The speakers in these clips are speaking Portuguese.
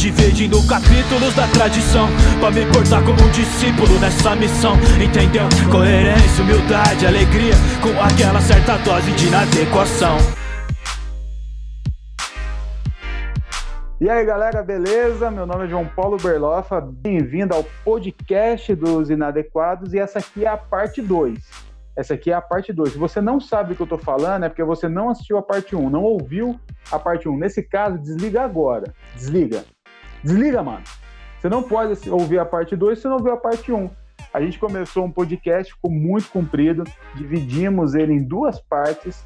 Dividindo capítulos da tradição Pra me portar como um discípulo nessa missão Entendeu? Coerência, humildade, alegria Com aquela certa dose de inadequação E aí galera, beleza? Meu nome é João Paulo Berlofa, bem-vindo ao podcast dos Inadequados e essa aqui é a parte 2. Essa aqui é a parte 2. Se você não sabe o que eu tô falando, é porque você não assistiu a parte 1, um, não ouviu a parte 1. Um. Nesse caso, desliga agora. Desliga. Desliga, mano. Você não pode ouvir a parte 2 se não ouviu a parte 1. Um. A gente começou um podcast, ficou muito comprido, dividimos ele em duas partes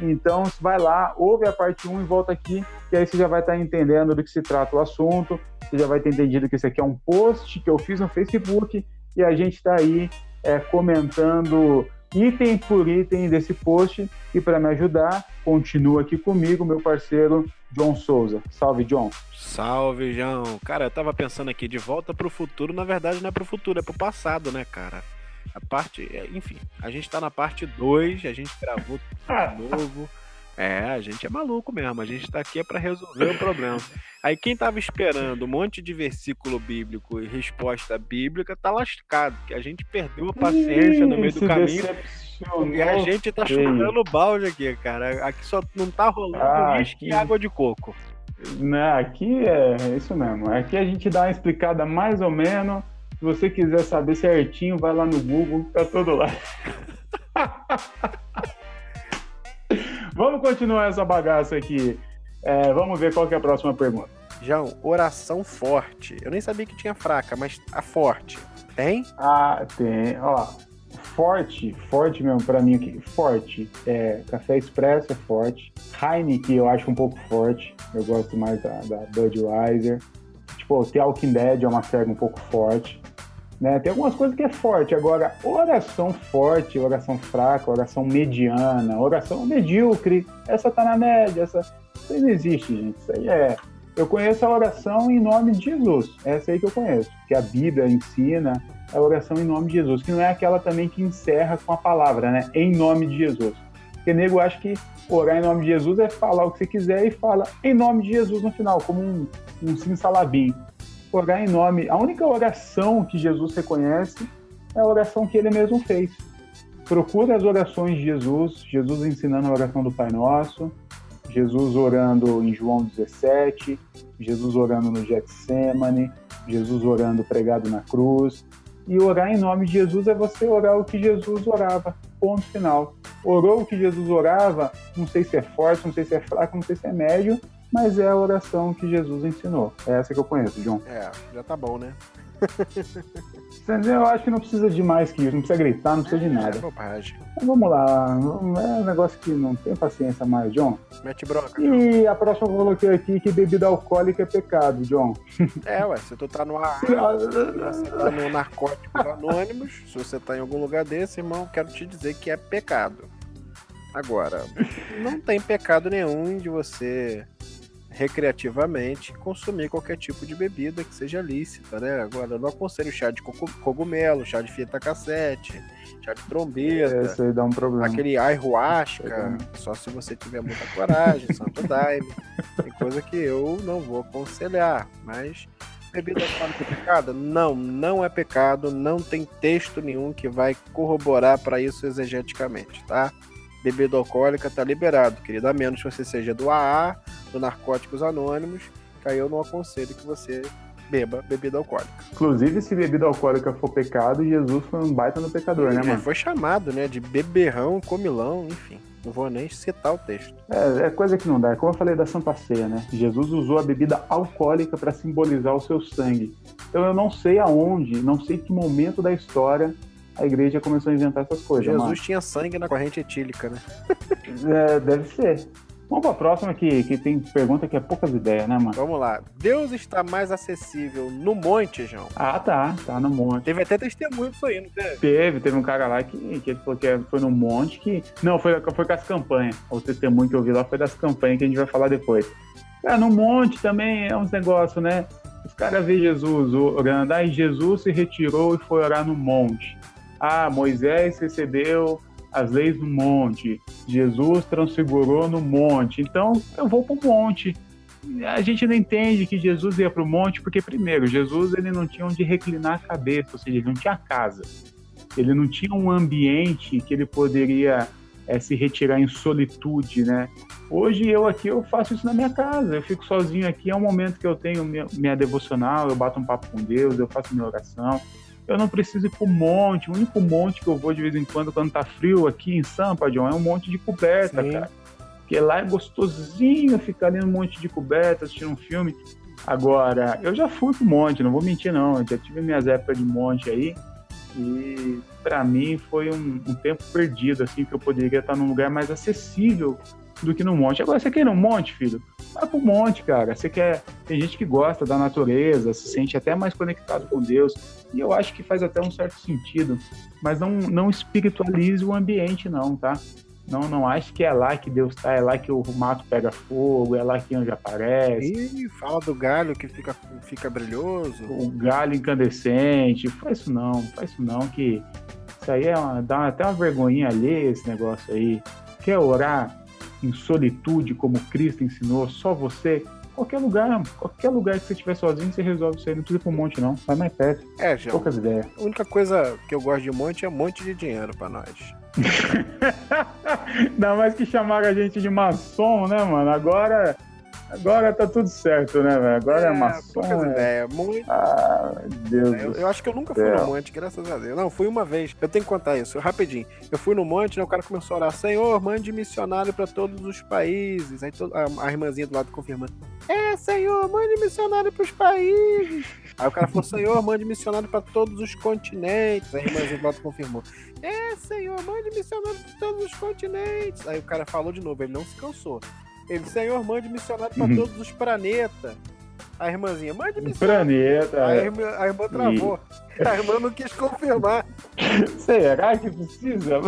então, vai lá, ouve a parte 1 e volta aqui, que aí você já vai estar entendendo do que se trata o assunto, você já vai ter entendido que isso aqui é um post que eu fiz no Facebook e a gente está aí é, comentando item por item desse post. E para me ajudar, continua aqui comigo, meu parceiro John Souza. Salve, John. Salve, João. Cara, eu tava pensando aqui, de volta para o futuro, na verdade não é para o futuro, é para o passado, né, cara? A parte, é, enfim, a gente tá na parte 2, a gente gravou tudo novo. É, a gente é maluco mesmo, a gente tá aqui é para resolver o problema. Aí quem tava esperando um monte de versículo bíblico e resposta bíblica tá lascado, que a gente perdeu a paciência no meio do caminho. E a gente tá chutando balde aqui, cara. Aqui só não tá rolando ah, uísque e água de coco. Não, aqui é isso mesmo. Aqui a gente dá uma explicada mais ou menos se você quiser saber certinho, vai lá no Google, tá todo lá. vamos continuar essa bagaça aqui. É, vamos ver qual é a próxima pergunta. João, oração forte. Eu nem sabia que tinha fraca, mas a forte. Tem? Ah, tem. Ó, forte, forte mesmo para mim aqui. Forte. É, café expresso é forte. Heineken eu acho um pouco forte. Eu gosto mais da, da Budweiser. Tipo, The Walking Dead é uma série um pouco forte. Né? Tem algumas coisas que é forte. Agora, oração forte, oração fraca, oração mediana, oração medíocre, essa tá na média, essa. Isso aí não existe, gente. Isso aí é. Eu conheço a oração em nome de Jesus. Essa aí que eu conheço. Que a Bíblia ensina a oração em nome de Jesus. Que não é aquela também que encerra com a palavra, né? Em nome de Jesus. Porque nego acha que orar em nome de Jesus é falar o que você quiser e fala em nome de Jesus no final, como um, um sim salabim orar em nome. A única oração que Jesus reconhece é a oração que ele mesmo fez. Procure as orações de Jesus, Jesus ensinando a oração do Pai Nosso, Jesus orando em João 17, Jesus orando no Getsemane, Jesus orando pregado na cruz. E orar em nome de Jesus é você orar o que Jesus orava. Ponto final. Orou o que Jesus orava, não sei se é forte, não sei se é fraco, não sei se é médio, mas é a oração que Jesus ensinou. É essa que eu conheço, João. É, já tá bom, né? Eu acho que não precisa de mais que isso, não precisa gritar, não precisa de nada. É bobagem. Mas vamos lá, é um negócio que não tem paciência mais, John. Mete bronca. E a próxima eu coloquei aqui que bebida alcoólica é pecado, John. É, ué, se tu tá no ar, se você tá no Narcóticos Anônimos, se você tá em algum lugar desse, irmão, quero te dizer que é pecado. Agora, não tem pecado nenhum de você recreativamente consumir qualquer tipo de bebida que seja lícita, né? Agora, eu não aconselho chá de cogumelo, chá de fita cassete, chá de trombeta. Esse aí dá um problema. Aquele ayahuasca, só se você tiver muita coragem, santo daime. Tem coisa que eu não vou aconselhar, mas bebida alcoólica é pecado? Não, não é pecado, não tem texto nenhum que vai corroborar para isso exegeticamente, tá? Bebida alcoólica tá liberado, querido. A menos que você seja do AA, do Narcóticos Anônimos, que aí eu não aconselho que você beba bebida alcoólica. Inclusive, se bebida alcoólica for pecado, Jesus foi um baita no pecador, né, mano? Foi chamado, né, de beberrão, comilão, enfim. Não vou nem citar o texto. É, é coisa que não dá. É como eu falei da Santa Ceia, né? Jesus usou a bebida alcoólica para simbolizar o seu sangue. Então eu não sei aonde, não sei que momento da história a igreja começou a inventar essas coisas. Jesus mano. tinha sangue na corrente etílica, né? é, deve ser. Vamos para a próxima que, que tem pergunta que é poucas ideias, né, mano? Vamos lá. Deus está mais acessível no monte, João? Ah, tá. Tá no monte. Teve até testemunho disso aí, não teve? Teve. Teve um cara lá que, que ele falou que foi no monte que... Não, foi, foi com as campanhas. O testemunho que eu vi lá foi das campanhas que a gente vai falar depois. É, no monte também é uns negócios, né? Os caras vê Jesus orando. Aí Jesus se retirou e foi orar no monte. Ah, Moisés recebeu as leis no monte, Jesus transfigurou no monte, então eu vou para o monte. a gente não entende que Jesus ia para o monte porque, primeiro, Jesus ele não tinha onde reclinar a cabeça, ou seja, ele não tinha casa. Ele não tinha um ambiente que ele poderia é, se retirar em solitude, né? Hoje eu aqui eu faço isso na minha casa, eu fico sozinho aqui, é um momento que eu tenho minha, minha devocional, eu bato um papo com Deus, eu faço minha oração. Eu não preciso ir para o monte, o único monte que eu vou de vez em quando quando tá frio aqui em Sampa, John, é um monte de coberta, Sim. cara. Porque lá é gostosinho ficar ali no monte de coberta, assistindo um filme. Agora, eu já fui pro monte, não vou mentir não, eu já tive minhas épocas de monte aí. E para mim foi um, um, tempo perdido, assim, que eu poderia estar num lugar mais acessível do que no monte. Agora, você quer ir no monte, filho? Vai pro monte, cara. Você quer. Tem gente que gosta da natureza, se sente até mais conectado com Deus. E eu acho que faz até um certo sentido. Mas não, não espiritualize o ambiente, não, tá? Não, não acho que é lá que Deus está, é lá que o mato pega fogo, é lá que anjo aparece. Ih, fala do galho que fica, fica brilhoso. O galho incandescente, faz isso não, faz isso não, que isso aí é uma, dá até uma vergonhinha alheia esse negócio aí. Quer orar em solitude, como Cristo ensinou, só você? Qualquer lugar, qualquer lugar que você estiver sozinho, você resolve isso aí. Não precisa ir pro monte, não. Vai mais perto. É, João. Poucas ideias. A única coisa que eu gosto de monte é um monte de dinheiro para nós. Ainda mais que chamaram a gente de maçom, né, mano? Agora. Agora tá tudo certo, né, velho? Agora é, é maçom. É... muito. Ah, Deus eu, eu acho que eu nunca fui no monte, graças a Deus. Não, fui uma vez. Eu tenho que contar isso, rapidinho. Eu fui no monte, né? O cara começou a orar: Senhor, mande missionário para todos os países. Aí a, a irmãzinha do lado confirmando: É, Senhor, mande missionário pros países. Aí o cara falou: Senhor, mande missionário para todos os continentes. Aí a irmãzinha do lado confirmou: é, Senhor, mande missionário para todos os continentes. Aí o cara falou de novo, ele não se cansou. Ele, Senhor, mande missionário para uhum. todos os planetas. A irmãzinha, mande missionário. Planeta. A irmã, a irmã travou. E... A irmã não quis confirmar. Será que precisa?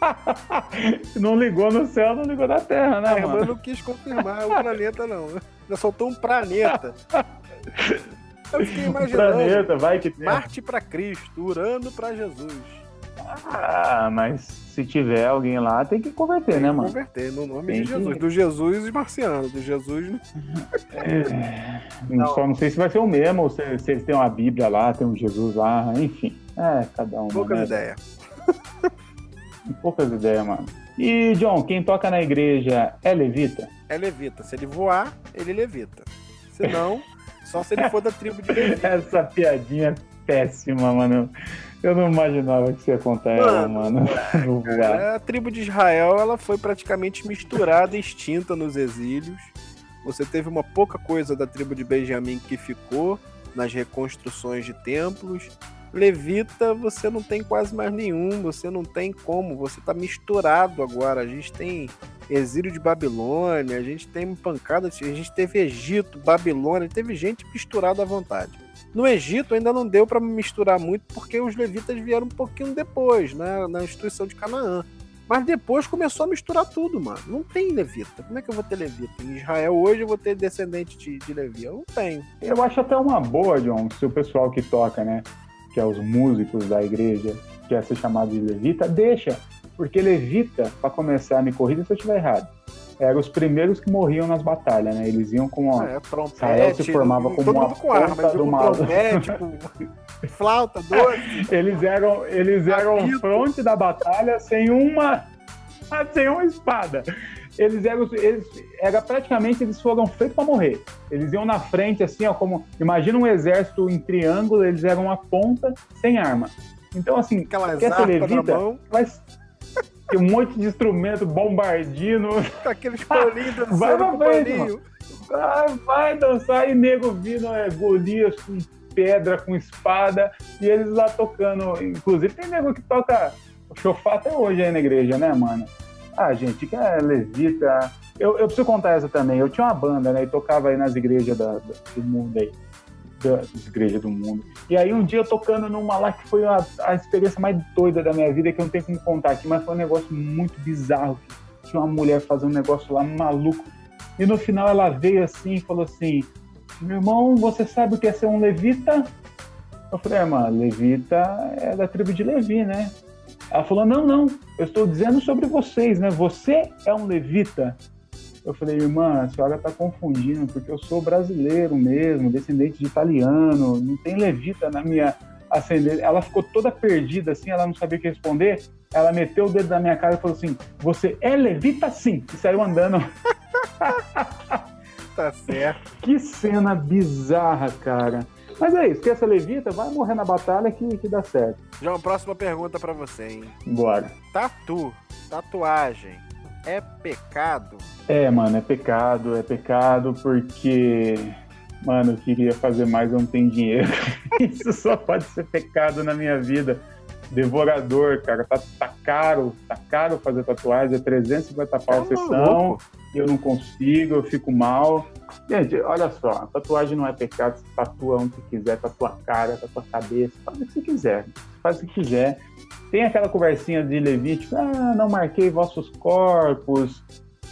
não ligou no céu, não ligou na terra, né? A irmã mano? não quis confirmar o planeta, não. Ela soltou um planeta. Eu fiquei imaginando. Planeta, vai que tem. Marte para Cristo, Urano para Jesus. Ah, mas se tiver alguém lá, tem que converter, tem né, mano? Converter no nome tem de Jesus. Que... Do Jesus e marciano. Do Jesus. É... Não. Só não sei se vai ser o mesmo, ou se, se eles têm uma Bíblia lá, tem um Jesus lá, enfim. É, cada um. Poucas né? ideias. Poucas ideias, mano. E, John, quem toca na igreja é levita? É levita. Se ele voar, ele levita. Se não, só se ele for da tribo de levita. Essa piadinha é péssima, mano. Eu não imaginava que isso ia contar ela, mano. Cara, a tribo de Israel ela foi praticamente misturada e extinta nos exílios. Você teve uma pouca coisa da tribo de Benjamim que ficou nas reconstruções de templos. Levita, você não tem quase mais nenhum, você não tem como, você tá misturado agora. A gente tem exílio de Babilônia, a gente tem pancada, a gente teve Egito, Babilônia, teve gente misturada à vontade. No Egito ainda não deu para misturar muito porque os levitas vieram um pouquinho depois, né, na instituição de Canaã. Mas depois começou a misturar tudo, mano. Não tem levita. Como é que eu vou ter levita? Em Israel hoje eu vou ter descendente de, de Levi. Eu não tenho. Eu acho até uma boa, John, se o pessoal que toca, né? Que é os músicos da igreja, quer ser chamado de levita, deixa. Porque levita, para começar, me corrida se eu estiver errado eram os primeiros que morriam nas batalhas, né? Eles iam com uma. É, trompete, se formava como uma com arma, do mal. Trompete, com flauta, doce. Eles eram, eles eram fronte da batalha sem uma. sem uma espada. Eles eram. Eles, era praticamente eles foram feitos para morrer. Eles iam na frente, assim, ó, como. Imagina um exército em triângulo, eles eram a ponta sem arma. Então, assim, Aquelas quer ser levita, mas tem um monte de instrumento, bombardino. Aqueles polinhos dançando vai pra frente, vai, vai dançar e nego vindo é, Golias com pedra, com espada, e eles lá tocando. Inclusive tem nego que toca chofá até hoje aí na igreja, né, mano? Ah, gente, que é levita. Eu, eu preciso contar essa também. Eu tinha uma banda, né? E tocava aí nas igrejas da, do mundo aí das igrejas do mundo. E aí um dia eu tocando numa lá que foi a, a experiência mais doida da minha vida, que eu não tenho como contar aqui, mas foi um negócio muito bizarro. Tinha uma mulher fazendo um negócio lá maluco. E no final ela veio assim e falou assim: Meu irmão, você sabe o que é ser um levita? Eu falei, mano, levita é da tribo de Levi, né? Ela falou, não, não, eu estou dizendo sobre vocês, né? Você é um levita. Eu falei, irmã, a senhora tá confundindo, porque eu sou brasileiro mesmo, descendente de italiano, não tem levita na minha ascendência. Ela ficou toda perdida assim, ela não sabia o que responder. Ela meteu o dedo na minha cara e falou assim: Você é levita sim! E saiu andando. tá certo. Que cena bizarra, cara. Mas é isso, esquece a levita, vai morrer na batalha que, que dá certo. João, próxima pergunta para você, hein? Bora. Tatu, tatuagem, é pecado? É, mano, é pecado, é pecado porque, mano, eu queria fazer mais, eu não tenho dinheiro. Isso só pode ser pecado na minha vida. Devorador, cara, tá, tá caro, tá caro fazer tatuagem, é 350 pau a sessão, eu não consigo, eu fico mal. Gente, olha só, tatuagem não é pecado, você tatua onde você quiser, tatua a cara, tatua a cabeça, faz o que você quiser, faz o que quiser. Tem aquela conversinha de Levítico, ah, não marquei vossos corpos,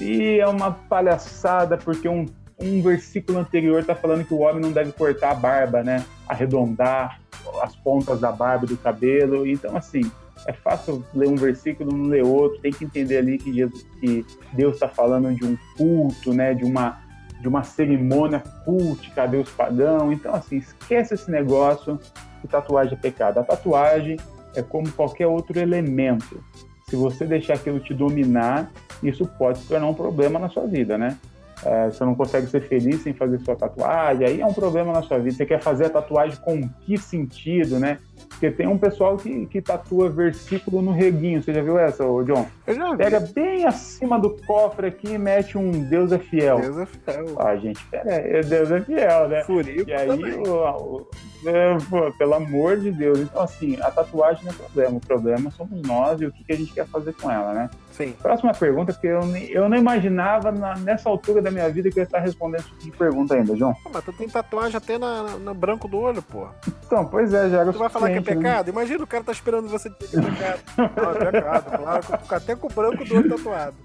e é uma palhaçada porque um, um versículo anterior está falando que o homem não deve cortar a barba, né? Arredondar as pontas da barba e do cabelo. Então, assim, é fácil ler um versículo não ler outro. Tem que entender ali que, Jesus, que Deus está falando de um culto, né? De uma de uma cerimônia cultica a Deus pagão. Então, assim, esquece esse negócio que tatuagem é pecado. A tatuagem é como qualquer outro elemento. Se você deixar aquilo te dominar, isso pode se tornar um problema na sua vida, né? É, você não consegue ser feliz sem fazer sua tatuagem, aí é um problema na sua vida. Você quer fazer a tatuagem com que sentido, né? Porque tem um pessoal que, que tatua versículo no reguinho. Você já viu essa, ô John? Eu já vi. Pega bem acima do cofre aqui e mete um Deus é fiel. Deus é fiel. Ah, gente, pera aí, Deus é fiel, né? Furico E aí, o, o- é, pô, pelo amor de Deus. Então, assim, a tatuagem não é problema. O problema somos nós e o que, que a gente quer fazer com ela, né? Sim. Próxima pergunta, porque eu, nem- eu não imaginava na- nessa altura da minha vida que eu ia estar respondendo esse tipo de pergunta ainda, João. Pô, Mas tu tem tatuagem até na, na- no branco do olho, pô. Então, pois é, já era o Tu vai falar que é né? pecado? Imagina o cara tá esperando você dizer que é pecado. Não, é pecado, claro. que Até com o branco do olho tatuado.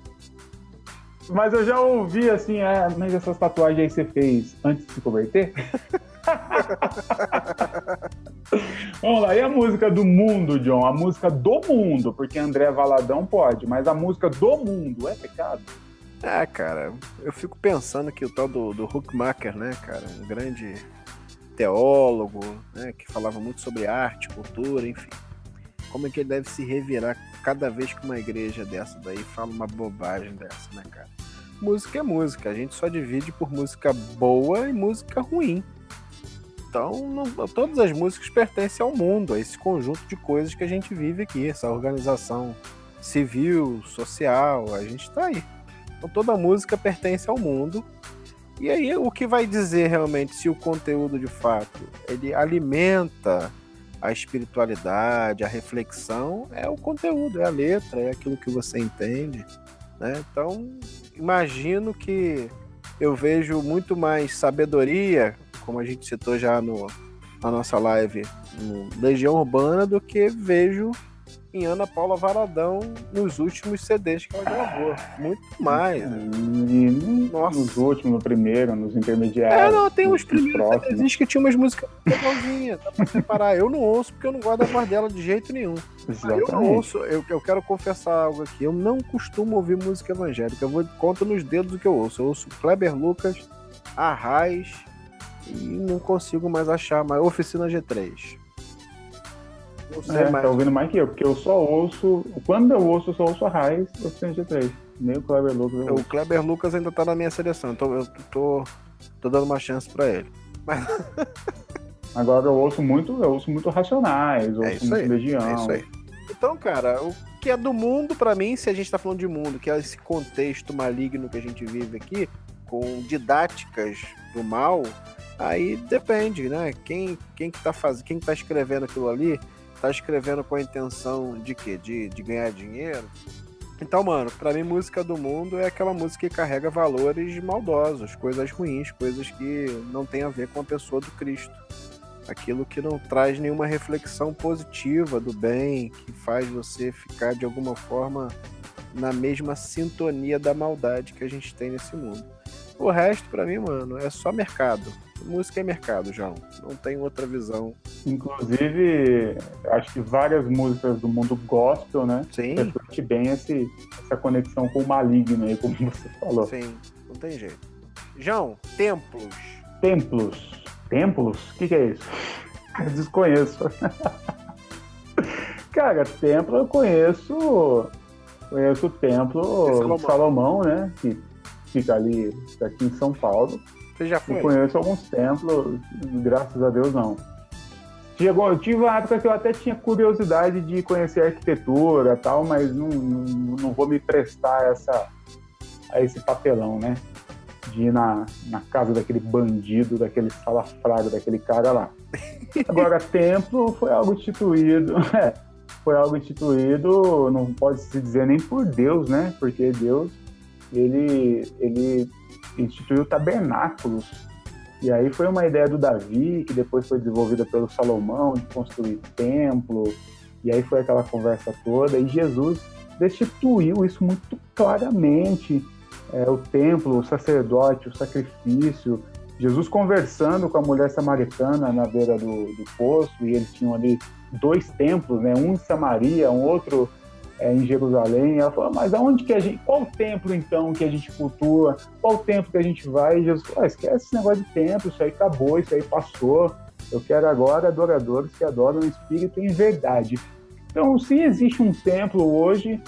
Mas eu já ouvi assim, ah, mas essas tatuagens aí você fez antes de se converter? Vamos lá, e a música do mundo, John? A música do mundo, porque André Valadão pode, mas a música do mundo é pecado? É, cara, eu fico pensando que o tal do, do Huckmacher, né, cara, um grande teólogo, né, que falava muito sobre arte, cultura, enfim. Como é que ele deve se revirar cada vez que uma igreja dessa daí fala uma bobagem dessa, né, cara? Música é música, a gente só divide por música boa e música ruim. Então, não- todas as músicas pertencem ao mundo, a esse conjunto de coisas que a gente vive aqui, essa organização civil, social, a gente tá aí. Então toda música pertence ao mundo. E aí o que vai dizer realmente se o conteúdo de fato ele alimenta a espiritualidade, a reflexão, é o conteúdo, é a letra, é aquilo que você entende, né? Então, imagino que eu vejo muito mais sabedoria, como a gente citou já no, na nossa live, no Legião Urbana, do que vejo em Ana Paula Varadão nos últimos CDs que ela gravou. Muito mais. E Nossa. nos últimos, no primeiro, nos intermediários. É, não, tem uns primeiros. CDs que tinha umas músicas legalzinhas, dá pra separar. Eu não ouço porque eu não gosto da voz dela de jeito nenhum. Mas Eu não Exatamente. ouço, eu, eu quero confessar algo aqui. Eu não costumo ouvir música evangélica. Eu vou conta nos dedos do que eu ouço. Eu ouço Kleber Lucas, Arraiz e não consigo mais achar mais. Oficina G3. Sei É, mais. tá ouvindo mais que eu, porque eu só ouço. Quando eu ouço, eu só ouço a Raiz e o G3. Nem o Clever Lucas. eu O Kleber Lucas ainda tá na minha seleção, então eu tô, tô dando uma chance pra ele. Agora eu ouço muito, eu ouço muito Racionais, ouço É isso muito aí, Legião. É isso aí. Então, cara, o que é do mundo, pra mim, se a gente tá falando de mundo, que é esse contexto maligno que a gente vive aqui, com didáticas do mal, aí depende, né? Quem, quem que tá fazendo, quem que tá escrevendo aquilo ali, tá escrevendo com a intenção de quê? De, de ganhar dinheiro? Então, mano, pra mim, música do mundo é aquela música que carrega valores maldosos, coisas ruins, coisas que não tem a ver com a pessoa do Cristo aquilo que não traz nenhuma reflexão positiva do bem, que faz você ficar de alguma forma na mesma sintonia da maldade que a gente tem nesse mundo. O resto, para mim, mano, é só mercado. Música é mercado, João. Não tem outra visão. Inclusive, acho que várias músicas do mundo gospel, né? Sim. Reflete bem esse, essa conexão com o maligno aí, como você falou. Sim, não tem jeito. João, templos. Templos. Templos? O que, que é isso? Desconheço. Cara, templo eu conheço. Conheço o templo Salomão. de Salomão, né? Que fica ali aqui em São Paulo. Você já Eu foi? conheço alguns templos, graças a Deus não. Chegou, eu tive uma época que eu até tinha curiosidade de conhecer arquitetura e tal, mas não, não, não vou me prestar a essa, a esse papelão, né? De ir na, na casa daquele bandido, daquele salafrário, daquele cara lá. Agora, templo foi algo instituído, é, foi algo instituído, não pode se dizer nem por Deus, né? Porque Deus, ele, ele instituiu tabernáculos. E aí foi uma ideia do Davi, que depois foi desenvolvida pelo Salomão, de construir templo. E aí foi aquela conversa toda. E Jesus destituiu isso muito claramente. É, o templo, o sacerdote, o sacrifício. Jesus conversando com a mulher samaritana na beira do, do poço, e eles tinham ali dois templos, né? um em Samaria, um outro é, em Jerusalém. Ela falou, mas aonde que a gente. Qual templo então que a gente cultua? Qual templo que a gente vai? E Jesus falou, ah, esquece esse negócio de templo, isso aí acabou, isso aí passou. Eu quero agora adoradores que adoram o Espírito em verdade. Então, se existe um templo hoje,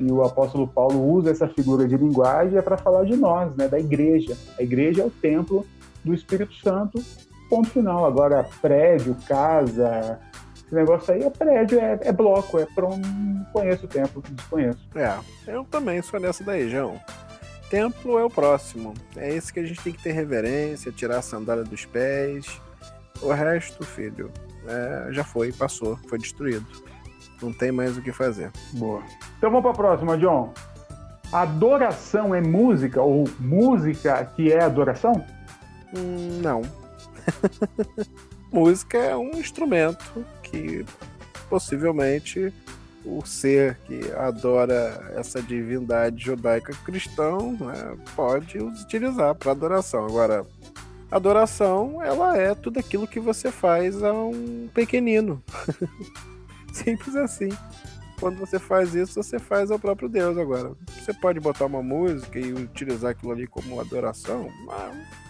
e o apóstolo Paulo usa essa figura de linguagem, é para falar de nós, né, da igreja. A igreja é o templo do Espírito Santo, ponto final. Agora, prédio, casa, esse negócio aí é prédio, é, é bloco, é para um. Não conheço o templo, desconheço. É, eu também sou nessa daí, João. Templo é o próximo. É esse que a gente tem que ter reverência, tirar a sandália dos pés. O resto, filho, é, já foi, passou, foi destruído. Não tem mais o que fazer. Boa. Então vamos para a próxima, John. Adoração é música ou música que é adoração? Hum, não. Música é um instrumento que possivelmente o ser que adora essa divindade judaica cristão né, pode utilizar para adoração. Agora, adoração ela é tudo aquilo que você faz a um pequenino. Simples assim. Quando você faz isso, você faz ao próprio Deus. Agora, você pode botar uma música e utilizar aquilo ali como adoração, mas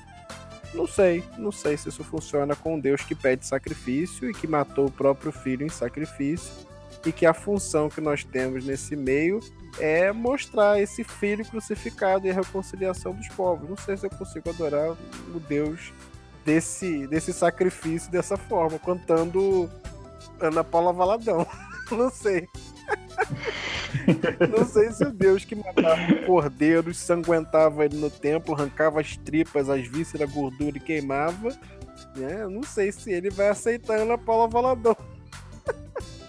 não sei, não sei se isso funciona com Deus que pede sacrifício e que matou o próprio filho em sacrifício e que a função que nós temos nesse meio é mostrar esse filho crucificado e a reconciliação dos povos. Não sei se eu consigo adorar o Deus desse, desse sacrifício dessa forma, cantando Ana Paula Valadão. Não sei. Não sei se o Deus que matava o cordeiro, sanguentava ele no templo, arrancava as tripas, as vísceras, a gordura e queimava. Né? Não sei se ele vai aceitar Ana Paula Valadão.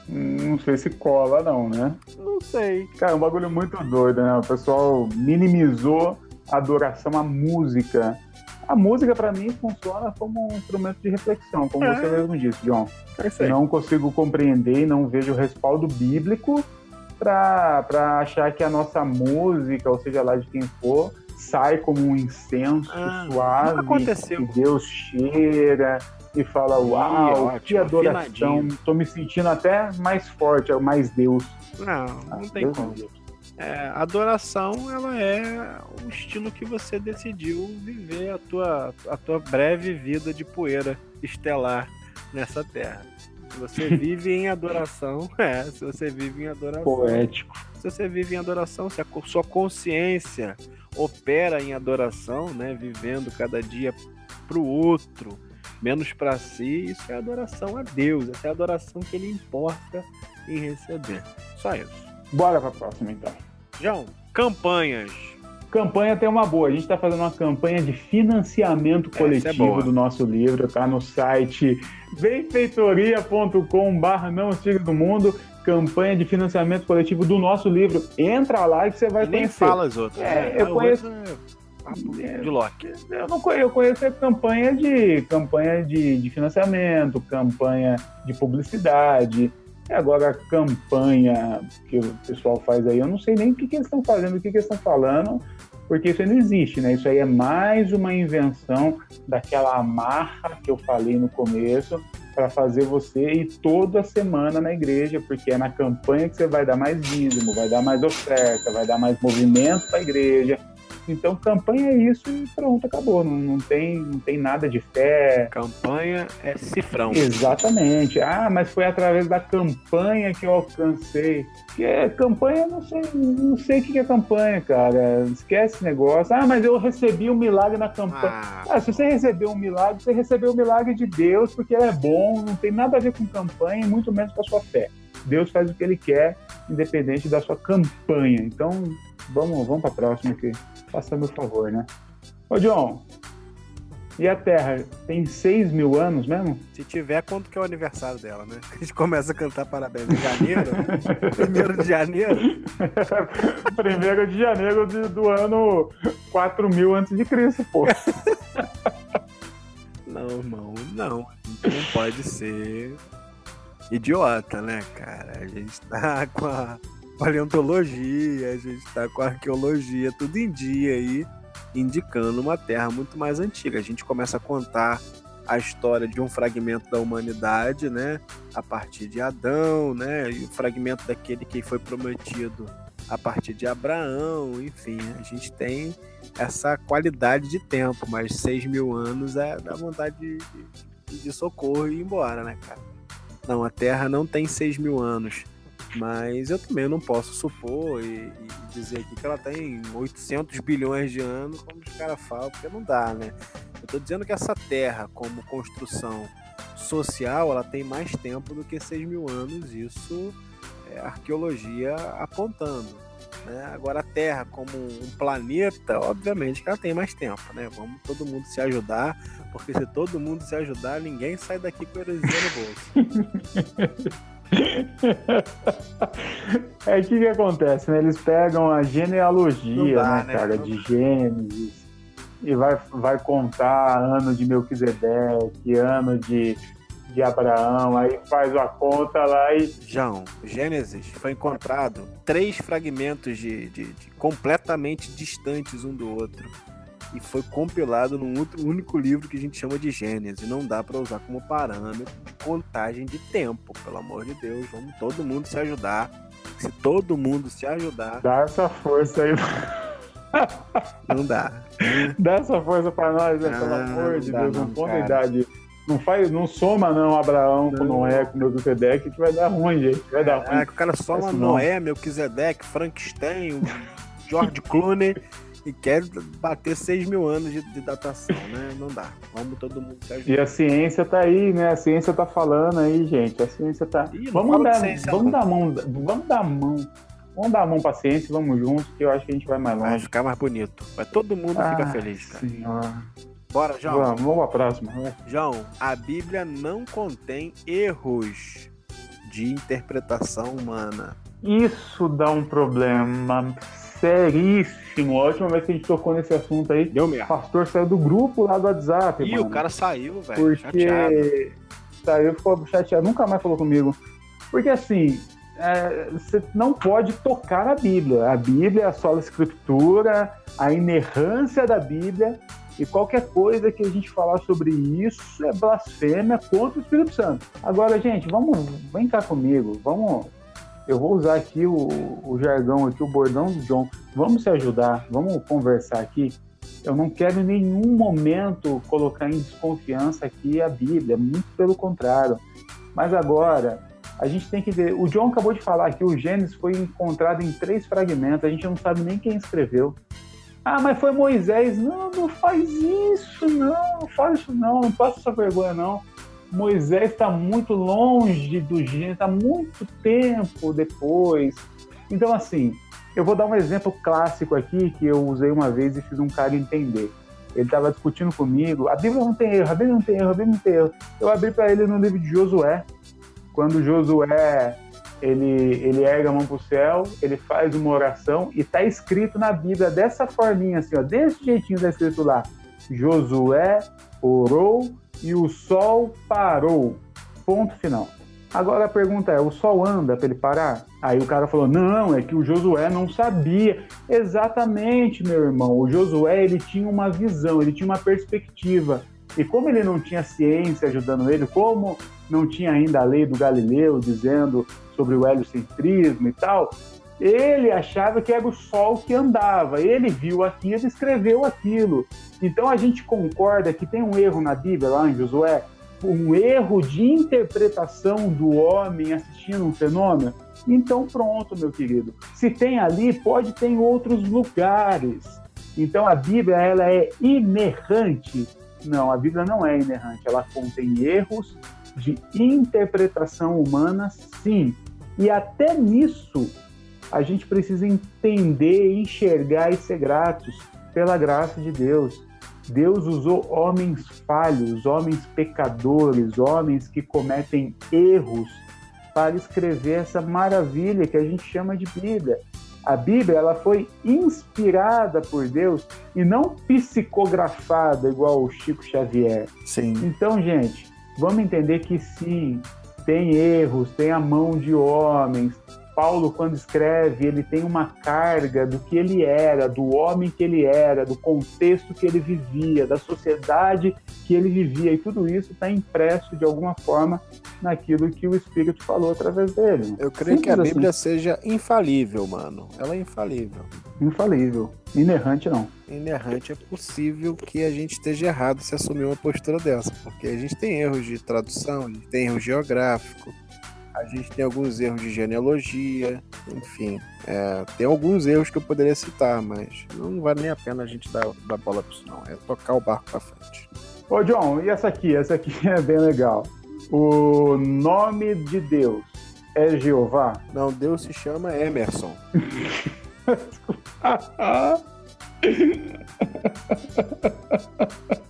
Não sei se cola, não, né? Não sei. Cara, é um bagulho muito doido, né? O pessoal minimizou a adoração à música. A música, para mim, funciona como um instrumento de reflexão, como É. você mesmo disse, John. É. Não consigo compreender e não vejo respaldo bíblico para achar que a nossa música, ou seja lá de quem for, sai como um incenso Ah, suave, aconteceu. que Deus cheira e fala, uau, ótimo, que adoração, afinadinho. tô me sentindo até mais forte, mais Deus. Não, Ah, não tem Deus como. livre. É, adoração, ela é o estilo que você decidiu viver a tua, a tua breve vida de poeira estelar nessa terra. Se você vive em adoração, é, se você vive em adoração, Poético. se você vive em adoração, se a sua consciência opera em adoração, né, vivendo cada dia pro outro, menos para si, isso é adoração a Deus, essa é a adoração que ele importa em receber. Só isso. Bora pra próxima, então. João, campanhas. Campanha tem uma boa. A gente está fazendo uma campanha de financiamento é coletivo boa. do nosso livro. Tá no site benfeitoria.com.br Não Tigre do Mundo. Campanha de financiamento coletivo do nosso livro. Entra lá que você vai E nem conhecer. fala as outras. É, né? eu A conheço- outra é de Loki. Eu não conheço, eu conheço a campanha de campanha de, de financiamento, campanha de publicidade. E agora a campanha que o pessoal faz aí, eu não sei nem o que, que eles estão fazendo, o que, que eles estão falando, porque isso não existe, né? Isso aí é mais uma invenção daquela amarra que eu falei no começo para fazer você ir toda semana na igreja, porque é na campanha que você vai dar mais dízimo, vai dar mais oferta, vai dar mais movimento para a igreja, então, campanha é isso e pronto, acabou. Não, não, tem, não tem nada de fé. Campanha é cifrão. Exatamente. Ah, mas foi através da campanha que eu alcancei. Que é campanha, não sei, não sei o que é campanha, cara. Esquece esse negócio. Ah, mas eu recebi um milagre na campanha. Ah, ah se você recebeu um milagre, você recebeu o um milagre de Deus, porque ele é bom, não tem nada a ver com campanha, muito menos com a sua fé. Deus faz o que ele quer, independente da sua campanha. Então, vamos, vamos para a próxima aqui. Faça meu favor, né? Ô, John, e a Terra tem 6 mil anos mesmo? Se tiver, quanto que é o aniversário dela, né? A gente começa a cantar parabéns em janeiro. primeiro de janeiro. primeiro de janeiro de, do ano 4 mil antes de Cristo, pô. não, irmão, não. Não pode ser idiota, né, cara? A gente tá com a paleontologia, a gente está com arqueologia, tudo em dia aí, indicando uma terra muito mais antiga. A gente começa a contar a história de um fragmento da humanidade, né, a partir de Adão, né, e o fragmento daquele que foi prometido a partir de Abraão, enfim, a gente tem essa qualidade de tempo, mas seis mil anos é da vontade de, de, de socorro e ir embora, né, cara? Não, a Terra não tem seis mil anos. Mas eu também não posso supor e, e, dizer aqui que ela tem 800 bilhões de anos, como os caras falam, porque não dá, né? Eu estou dizendo que essa Terra, como construção social, ela tem mais tempo do que 6 mil anos, isso é arqueologia apontando. Né? Agora, a Terra, como um planeta, obviamente que ela tem mais tempo, né? Vamos todo mundo se ajudar, porque se todo mundo se ajudar, ninguém sai daqui com heresia no bolso. é o que, que acontece, né? Eles pegam a genealogia, dá, né, né, cara, de Gênesis e vai, vai contar ano de Melquisedeque, ano de, de Abraão, aí faz a conta lá e. João, Gênesis foi encontrado três fragmentos de, de, de completamente distantes um do outro e foi compilado num outro, único livro que a gente chama de Gênesis. Não dá para usar como parâmetro de contagem de tempo, pelo amor de Deus. Vamos todo mundo se ajudar. Se todo mundo se ajudar. Dá essa força aí. Não dá. Dá essa força para nós, né? pelo amor de Deus. Não, não põe idade. Não, faz, não soma, não, Abraão com Noé, com Melquisedeque, que vai dar ruim, gente. Vai dar ruim. É, que o cara soma Noé, Melquisedeque, Frankenstein, George Clooney e quer bater 6 mil anos de, de, datação, né? Não dá. Vamos todo mundo se ajudar. E a ciência tá aí, né? A ciência tá falando aí, gente. A ciência tá. Ih, vamos dar, ciência, vamos dar mão, vamos dar mão. Vamos dar a mão pra ciência, vamos juntos, que eu acho que a gente vai mais longe. Vai ficar mais bonito. Vai todo mundo ah, ficar feliz, cara. Senhora. Bora, João. Vamos, vamos pra próxima. João, a Bíblia não contém erros de interpretação humana. Isso dá um problema seríssimo. A última vez que a gente tocou nesse assunto aí, Deu mesmo. o pastor saiu do grupo lá do WhatsApp. Ih, mano, o cara saiu, velho. Porque chateado. saiu, ficou chateado, nunca mais falou comigo. Porque assim, é, você não pode tocar a Bíblia. A Bíblia é a sola escritura, a inerrância da Bíblia. E qualquer coisa que a gente falar sobre isso é blasfêmia contra o Espírito Santo. Agora, gente, vamos, vem cá comigo, vamos eu vou usar aqui o, o jargão aqui, o bordão do John. Vamos se ajudar, vamos conversar aqui. Eu não quero em nenhum momento colocar em desconfiança aqui a Bíblia, muito pelo contrário. Mas agora, a gente tem que ver. O John acabou de falar que o Gênesis foi encontrado em três fragmentos, a gente não sabe nem quem escreveu. Ah, mas foi Moisés. Não, não faz isso, não, não faz isso, não, não passa essa vergonha, não. Moisés está muito longe do gênero, está muito tempo depois. Então, assim, eu vou dar um exemplo clássico aqui que eu usei uma vez e fiz um cara entender. Ele estava discutindo comigo, a Bíblia não tem erro, a Bíblia não tem erro, a Bíblia não tem erro. Eu abri para ele no livro de Josué, quando Josué ele, ele erga a mão para o céu, ele faz uma oração e está escrito na Bíblia dessa forminha, assim, ó, desse jeitinho está escrito lá. Josué orou e o sol parou. Ponto final. Agora a pergunta é: o sol anda para ele parar? Aí o cara falou: não, é que o Josué não sabia. Exatamente, meu irmão. O Josué ele tinha uma visão, ele tinha uma perspectiva. E como ele não tinha ciência ajudando ele, como não tinha ainda a lei do Galileu dizendo sobre o heliocentrismo e tal, ele achava que era o sol que andava. Ele viu aquilo e escreveu aquilo. Então a gente concorda que tem um erro na Bíblia, lá em Josué, um erro de interpretação do homem assistindo um fenômeno. Então pronto, meu querido. Se tem ali, pode ter em outros lugares. Então a Bíblia ela é inerrante. Não, a Bíblia não é inerrante. Ela contém erros de interpretação humana, sim. E até nisso a gente precisa entender, enxergar e ser gratos pela graça de Deus. Deus usou homens falhos, homens pecadores, homens que cometem erros para escrever essa maravilha que a gente chama de Bíblia. A Bíblia ela foi inspirada por Deus e não psicografada igual o Chico Xavier. Sim. Então, gente, vamos entender que sim, tem erros, tem a mão de homens, Paulo, quando escreve, ele tem uma carga do que ele era, do homem que ele era, do contexto que ele vivia, da sociedade que ele vivia, e tudo isso está impresso de alguma forma naquilo que o Espírito falou através dele. Eu creio Simples que a assim. Bíblia assim. seja infalível, mano. Ela é infalível. Infalível. Inerrante, não. Inerrante é possível que a gente esteja errado se assumir uma postura dessa, porque a gente tem erros de tradução, a gente tem erro geográfico a gente tem alguns erros de genealogia, enfim. É, tem alguns erros que eu poderia citar, mas não vale nem a pena a gente dar, dar bola para isso, não. É tocar o barco para frente. Ô, John, e essa aqui? Essa aqui é bem legal. O nome de Deus é Jeová? Não, Deus se chama Emerson.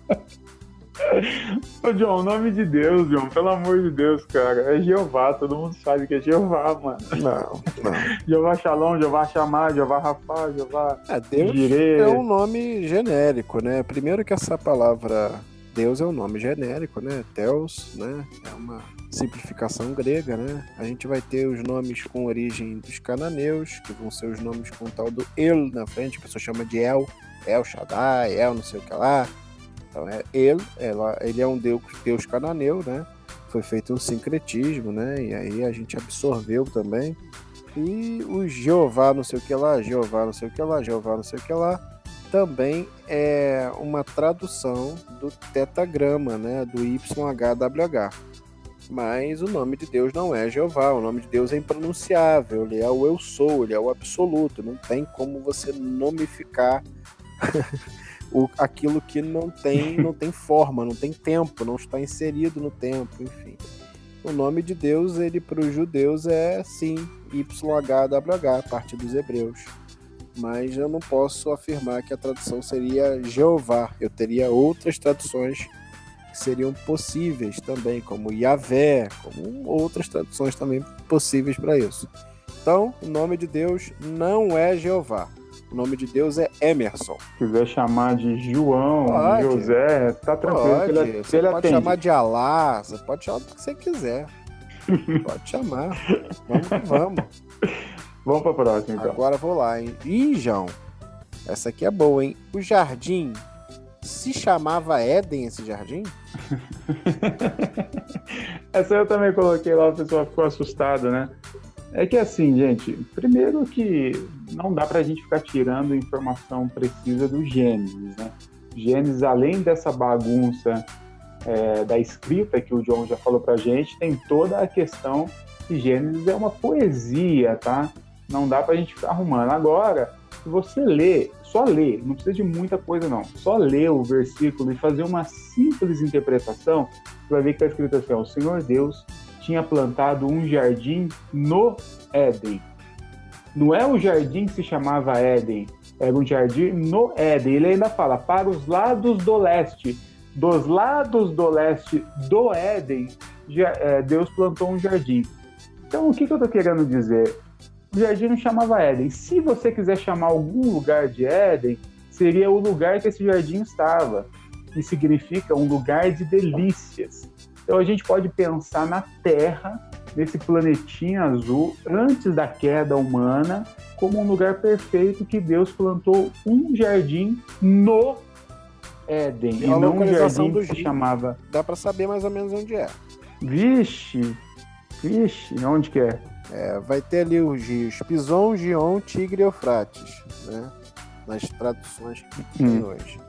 Ô, John, nome de Deus, John, pelo amor de Deus, cara. É Jeová, todo mundo sabe que é Jeová, mano. Não, não. Jeová Shalom, Jeová Chamar, Jeová Rafa, Jeová. É, Deus é um nome genérico, né? Primeiro que essa palavra Deus é um nome genérico, né? Theos, né? É uma simplificação grega, né? A gente vai ter os nomes com origem dos cananeus, que vão ser os nomes com o tal do El na frente, a pessoa chama de El, El Shaddai, El não sei o que lá. Então, é, ele, ela, ele é um deus, deus cananeu, né? Foi feito um sincretismo, né? E aí a gente absorveu também. E o Jeová não sei o que lá, Jeová não sei o que lá, Jeová não sei o que lá, também é uma tradução do tetagrama, né? Do YHWH. Mas o nome de Deus não é Jeová, o nome de Deus é impronunciável, ele é o eu sou, ele é o absoluto, não tem como você nomificar o, aquilo que não tem, não tem forma, não tem tempo, não está inserido no tempo, enfim. O nome de Deus, ele para os judeus é sim YHWH, parte dos hebreus. Mas eu não posso afirmar que a tradução seria Jeová. Eu teria outras traduções que seriam possíveis também, como Yahvé, como outras traduções também possíveis para isso. Então, o nome de Deus não é Jeová. O nome de Deus é Emerson. Se quiser chamar de João, pode, José, tá tranquilo. Pode. Ele, você ele pode atende. chamar de Alá, você pode chamar do que você quiser. pode chamar. Vamos que vamos. Vamos pra próxima, então. Agora vou lá, hein? Ih, João. Essa aqui é boa, hein? O jardim se chamava Éden esse jardim? Essa eu também coloquei lá, o pessoal ficou assustado, né? É que assim, gente, primeiro que não dá para a gente ficar tirando informação precisa do Gênesis, né? Gênesis, além dessa bagunça é, da escrita que o John já falou para a gente, tem toda a questão que Gênesis é uma poesia, tá? Não dá para a gente ficar arrumando. Agora, se você lê, só lê, não precisa de muita coisa não, só lê o versículo e fazer uma simples interpretação, você vai ver que está escrito assim, ó, o Senhor Deus tinha plantado um jardim no Éden. Não é o jardim que se chamava Éden, era um jardim no Éden. Ele ainda fala, para os lados do leste. Dos lados do leste do Éden, é, Deus plantou um jardim. Então, o que, que eu estou querendo dizer? O jardim não chamava Éden. Se você quiser chamar algum lugar de Éden, seria o lugar que esse jardim estava, que significa um lugar de delícias. Então a gente pode pensar na terra nesse planetinha azul antes da queda humana como um lugar perfeito que Deus plantou um jardim no Éden. E, e não um jardim que se chamava. Dá para saber mais ou menos onde é. Vixe! Vixe, onde que é? É, vai ter ali os rios Pison, Gion, Tigre e Eufrates, né? Nas traduções que tem hum. hoje.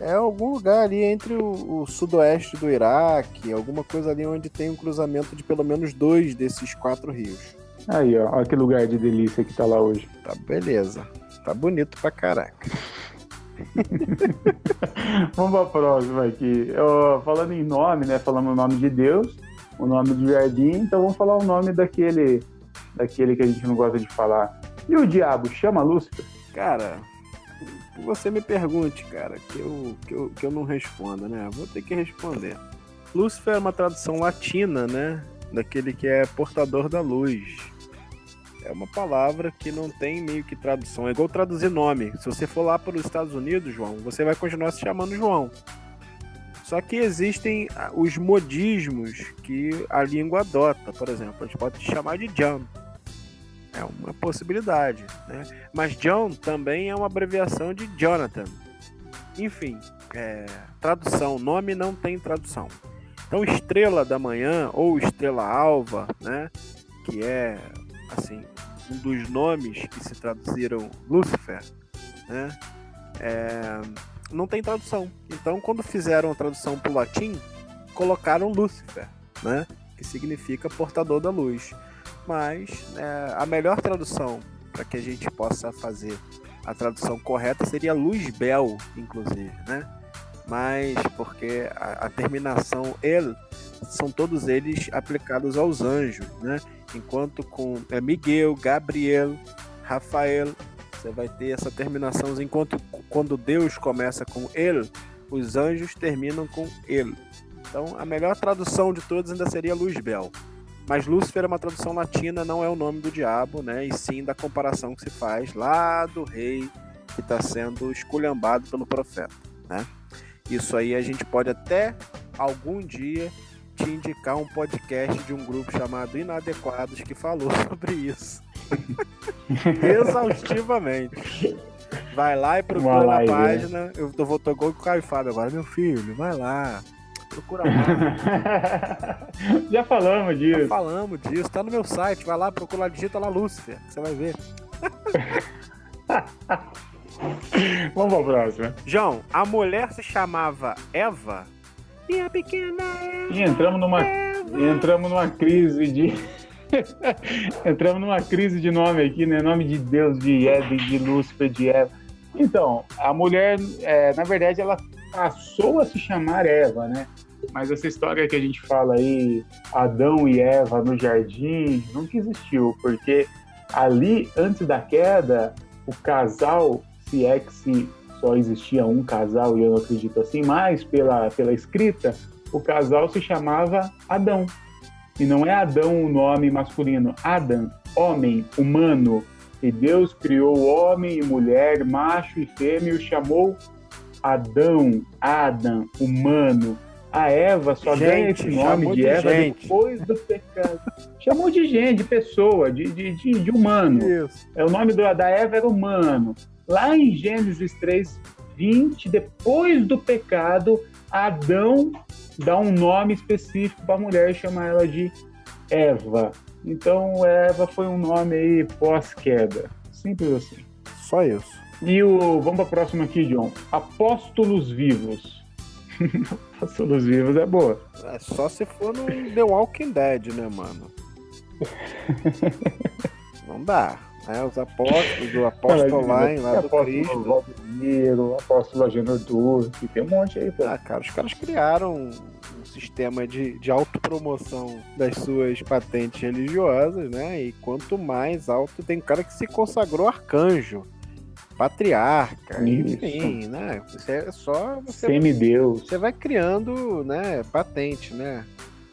É algum lugar ali entre o, o, sudoeste do Iraque, alguma coisa ali onde tem um cruzamento de pelo menos dois desses quatro rios. Aí, ó, olha que lugar de delícia que tá lá hoje. Tá beleza. Tá bonito pra caraca. Vamos pra próxima aqui. Eu, falando em nome, né? Falando o nome de Deus, o nome do jardim, então vamos falar o nome daquele, daquele que a gente não gosta de falar. E o diabo chama Lúcifer? Cara, você me pergunte, cara, que eu, que eu, que eu não responda, né? Vou ter que responder. Lúcifer é uma tradução latina, né? Daquele que é portador da luz. É uma palavra que não tem meio que tradução. É igual traduzir nome. Se você for lá para os Estados Unidos, João, você vai continuar se chamando João. Só que existem ah, os modismos que a língua adota. Por exemplo, a gente pode te chamar de John. É uma possibilidade. Né? Mas John também é uma abreviação de Jonathan. Enfim, é, tradução. Nome não tem tradução. Então, estrela da manhã ou estrela alva, né? Que é assim um dos nomes que se traduziram Lúcifer, né? É, não tem tradução. Então, quando fizeram a tradução para o latim, colocaram Lúcifer, né? que significa portador da luz. Mas é, a melhor tradução para que a gente possa fazer a tradução correta seria Luz Bel, inclusive, né? Mas porque a, a terminação el são todos eles aplicados aos anjos, né? Enquanto com é, Miguel, Gabriel, Rafael você vai ter essa terminação enquanto quando Deus começa com ele, os anjos terminam com ele. Então, a melhor tradução de todos ainda seria Luzbel. Mas Lúcifer é uma tradução latina, não é o nome do diabo, né? E sim da comparação que se faz lá do rei que está sendo esculhambado pelo profeta, né? Isso aí a gente pode até algum dia te indicar um podcast de um grupo chamado Inadequados que falou sobre isso. Exaustivamente. Vai lá e procura na página. Eu tô voltando com o Caio Fábio agora, meu filho. Vai lá. Procura lá. Já falamos disso. Já falamos disso. Tá no meu site. Vai lá, procura lá, digita lá Lúcifer. Você vai ver. Vamos pra próxima. João, a mulher se chamava Eva. Minha pequena Eva. E entramos numa, Eva. entramos numa crise de Entramos numa crise de nome aqui, né? Nome de Deus, de Éden, de Lúcifer, de Eva. Então, a mulher, é, na verdade, ela passou a se chamar Eva, né? Mas essa história que a gente fala aí, Adão e Eva no jardim, nunca existiu, porque ali, antes da queda, o casal, se é que se só existia um casal, e eu não acredito assim, mas pela, pela escrita, o casal se chamava Adão. E não é Adão o nome masculino, Adam, homem, humano. E Deus criou homem e mulher, macho e fêmea, e chamou Adão, Adam, humano. A Eva só gente, ganha esse nome de, Eva depois do pecado. chamou de gente, de pessoa, de, de, de, de humano. Isso. É, o nome do, da Eva era humano. Lá em Gênesis 3, 20, depois do pecado, Adão dá um nome específico para a mulher e chama ela de Eva. Então, Eva foi um nome aí pós-queda. Simples assim. Só isso. E o. Vamos para a próxima aqui, John. Apóstolos vivos. Apóstolos vivos é boa. É só se for no The Walking Dead, né, mano? Não dá. É, os apóstolos, o apóstolo lá, lá do Cristo. Valdemiro, apóstolo Agenor Duque, tem um monte aí, pô. Ah, cara, os caras criaram um, um sistema de, de autopromoção das suas patentes religiosas, né? E quanto mais alto, tem um cara que se consagrou arcanjo, patriarca, Isso. enfim, né? Você é só. Você, Semideus. Você vai criando, né, patente, né?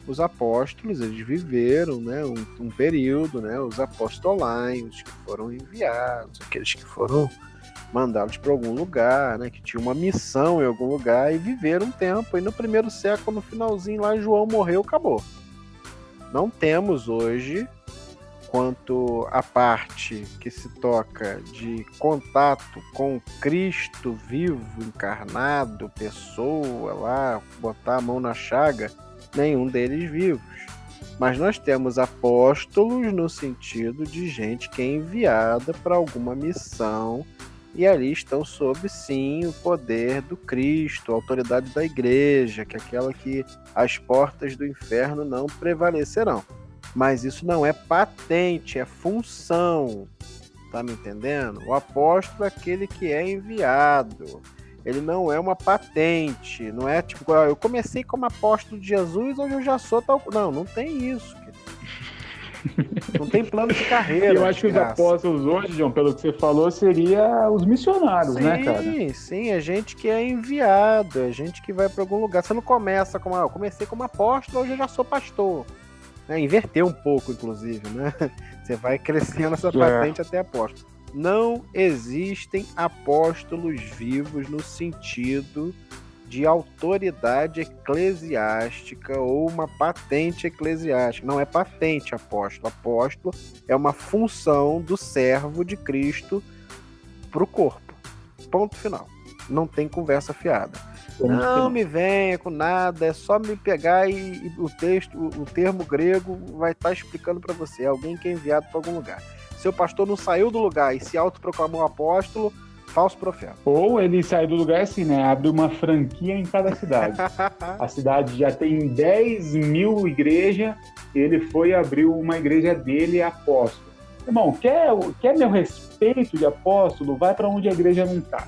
os apóstolos eles viveram né, um, um período, né, os apostolais que foram enviados, aqueles que foram mandados para algum lugar, né, que tinham uma missão em algum lugar e viveram um tempo. E no primeiro século, no finalzinho lá, João morreu, acabou. não temos hoje quanto a parte que se toca de contato com Cristo vivo, encarnado, pessoa lá, botar a mão na chaga, nenhum deles vivos. Mas nós temos apóstolos no sentido de gente que é enviada para alguma missão e ali estão sob sim o poder do Cristo, a autoridade da igreja, que é aquela que as portas do inferno não prevalecerão. Mas isso não é patente, é função. Tá me entendendo? O apóstolo é aquele que é enviado. Ele não é uma patente, não é tipo, ah, eu comecei como apóstolo de Jesus, hoje eu já sou tal. Não, não tem isso. Não tem plano de carreira. Eu acho que os apóstolos hoje, João, pelo que você falou, seria os missionários, sim, né, cara? Sim, sim, é gente que é enviado, é gente que vai para algum lugar. Você não começa como, ah, eu comecei como apóstolo, hoje eu já sou pastor. É, inverter um pouco, inclusive, né? Você vai crescendo essa é. patente é. até apóstolo. Não existem apóstolos vivos no sentido de autoridade eclesiástica ou uma patente eclesiástica. Não é patente apóstolo. Apóstolo é uma função do servo de Cristo para o corpo. Ponto final. Não tem conversa fiada. Não me venha com nada, é só me pegar e, e o texto, o, o, termo grego vai estar tá explicando para você. É alguém que é enviado para algum lugar. Seu pastor não saiu do lugar e se autoproclamou apóstolo, falso profeta. Ou ele sai do lugar assim, né? Abre uma franquia em cada cidade. a cidade já tem 10 mil igrejas, ele foi abrir uma igreja dele apóstolo. Irmão, quer, quer meu respeito de apóstolo? Vai para onde a igreja não está.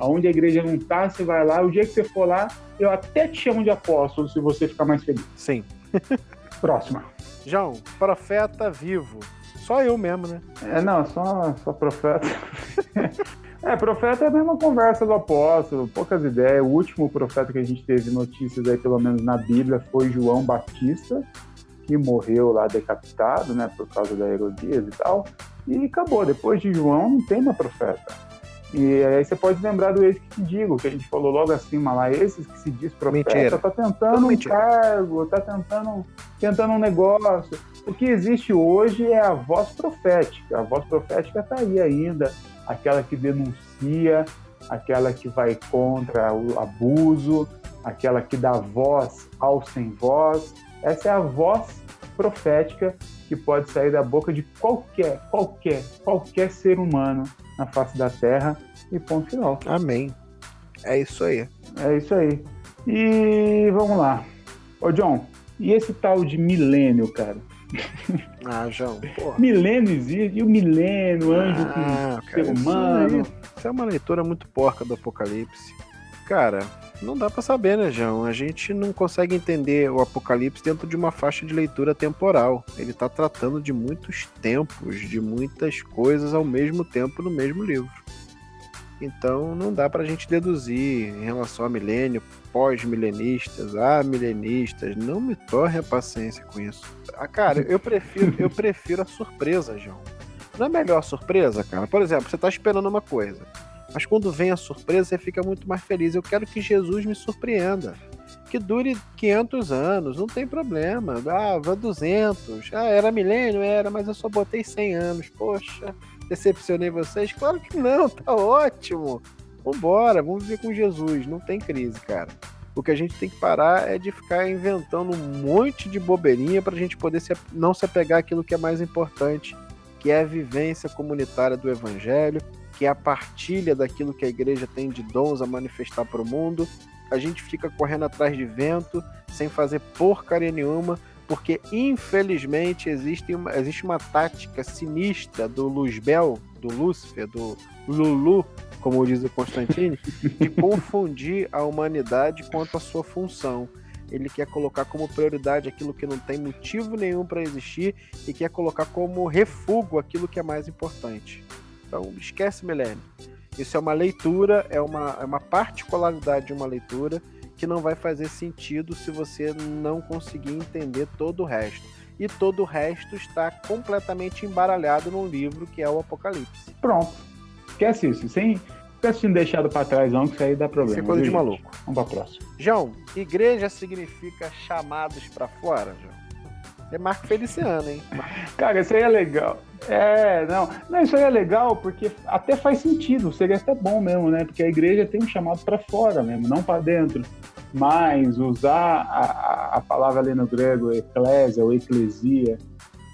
Aonde a igreja não está, você vai lá. O dia que você for lá, eu até te chamo de apóstolo se você ficar mais feliz. Sim. Próxima. João, profeta vivo. Só eu mesmo, né? É, não, só, só profeta. É, profeta é a mesma conversa do apóstolo, poucas ideias. O último profeta que a gente teve notícias aí, pelo menos na Bíblia, foi João Batista, que morreu lá decapitado, né, por causa da Herodias e tal. E acabou. Depois de João, não tem mais profeta. E aí você pode lembrar do ex que te digo, que a gente falou logo acima lá, esses que se diz profeta, mentira. tá tentando um cargo, tá tentando, tentando um negócio. O que existe hoje é a voz profética. A voz profética tá aí ainda aquela que denuncia, aquela que vai contra o abuso, aquela que dá voz ao sem voz. Essa é a voz profética que pode sair da boca de qualquer, qualquer, qualquer ser humano na face da terra e ponto final. Amém. É isso aí. É isso aí. E vamos lá. Ô John, e esse tal de milênio, cara? Ah, João, porra. Milênio existe, e o milênio, anjo ah, com cara, ser humano. Isso, isso é uma leitura muito porca do Apocalipse. Cara, não dá para saber, né, João? A gente não consegue entender o Apocalipse dentro de uma faixa de leitura temporal. Ele está tratando de muitos tempos, de muitas coisas ao mesmo tempo no mesmo livro. Então não dá para a gente deduzir em relação a milênio, pós-milenistas, a milenistas. Não me torre a paciência com isso. Ah, cara, eu prefiro, eu prefiro a surpresa, João. Não é melhor a surpresa, cara? Por exemplo, você está esperando uma coisa, mas quando vem a surpresa, você fica muito mais feliz. Eu quero que Jesus me surpreenda. Que dure 500 anos, não tem problema. Ah, vai 200. Ah, era milênio? Era, mas eu só botei 100 anos. Poxa, decepcionei vocês? Claro que não, tá ótimo. Vambora, vamos viver com Jesus. Não tem crise, cara. O que a gente tem que parar é de ficar inventando um monte de bobeirinha para a gente poder se, não se apegar àquilo que é mais importante, que é a vivência comunitária do Evangelho, que é a partilha daquilo que a igreja tem de dons a manifestar para o mundo. A gente fica correndo atrás de vento, sem fazer porcaria nenhuma, porque infelizmente existe uma, existe uma tática sinistra do Luzbel, do Lúcifer, do Lulu, como diz o Constantine, de confundir a humanidade quanto à sua função. Ele quer colocar como prioridade aquilo que não tem motivo nenhum para existir e quer colocar como refúgio aquilo que é mais importante. Então, esquece milênio. Isso é uma leitura, é uma, é uma particularidade de uma leitura que não vai fazer sentido se você não conseguir entender todo o resto. E todo o resto está completamente embaralhado num livro que é o Apocalipse. Pronto. Esquece isso. Sem ficar assistindo deixado para trás, não, que isso aí dá problema. Isso é coisa de maluco. Vamos para próxima. João, igreja significa chamados para fora, João? É Marco Feliciano, hein? Cara, isso aí é legal. É, não, não, isso aí é legal porque até faz sentido, seria até bom mesmo, né? Porque a igreja tem um chamado para fora mesmo, não para dentro. Mas usar a, a palavra ali no grego, eclésia ou eclesia,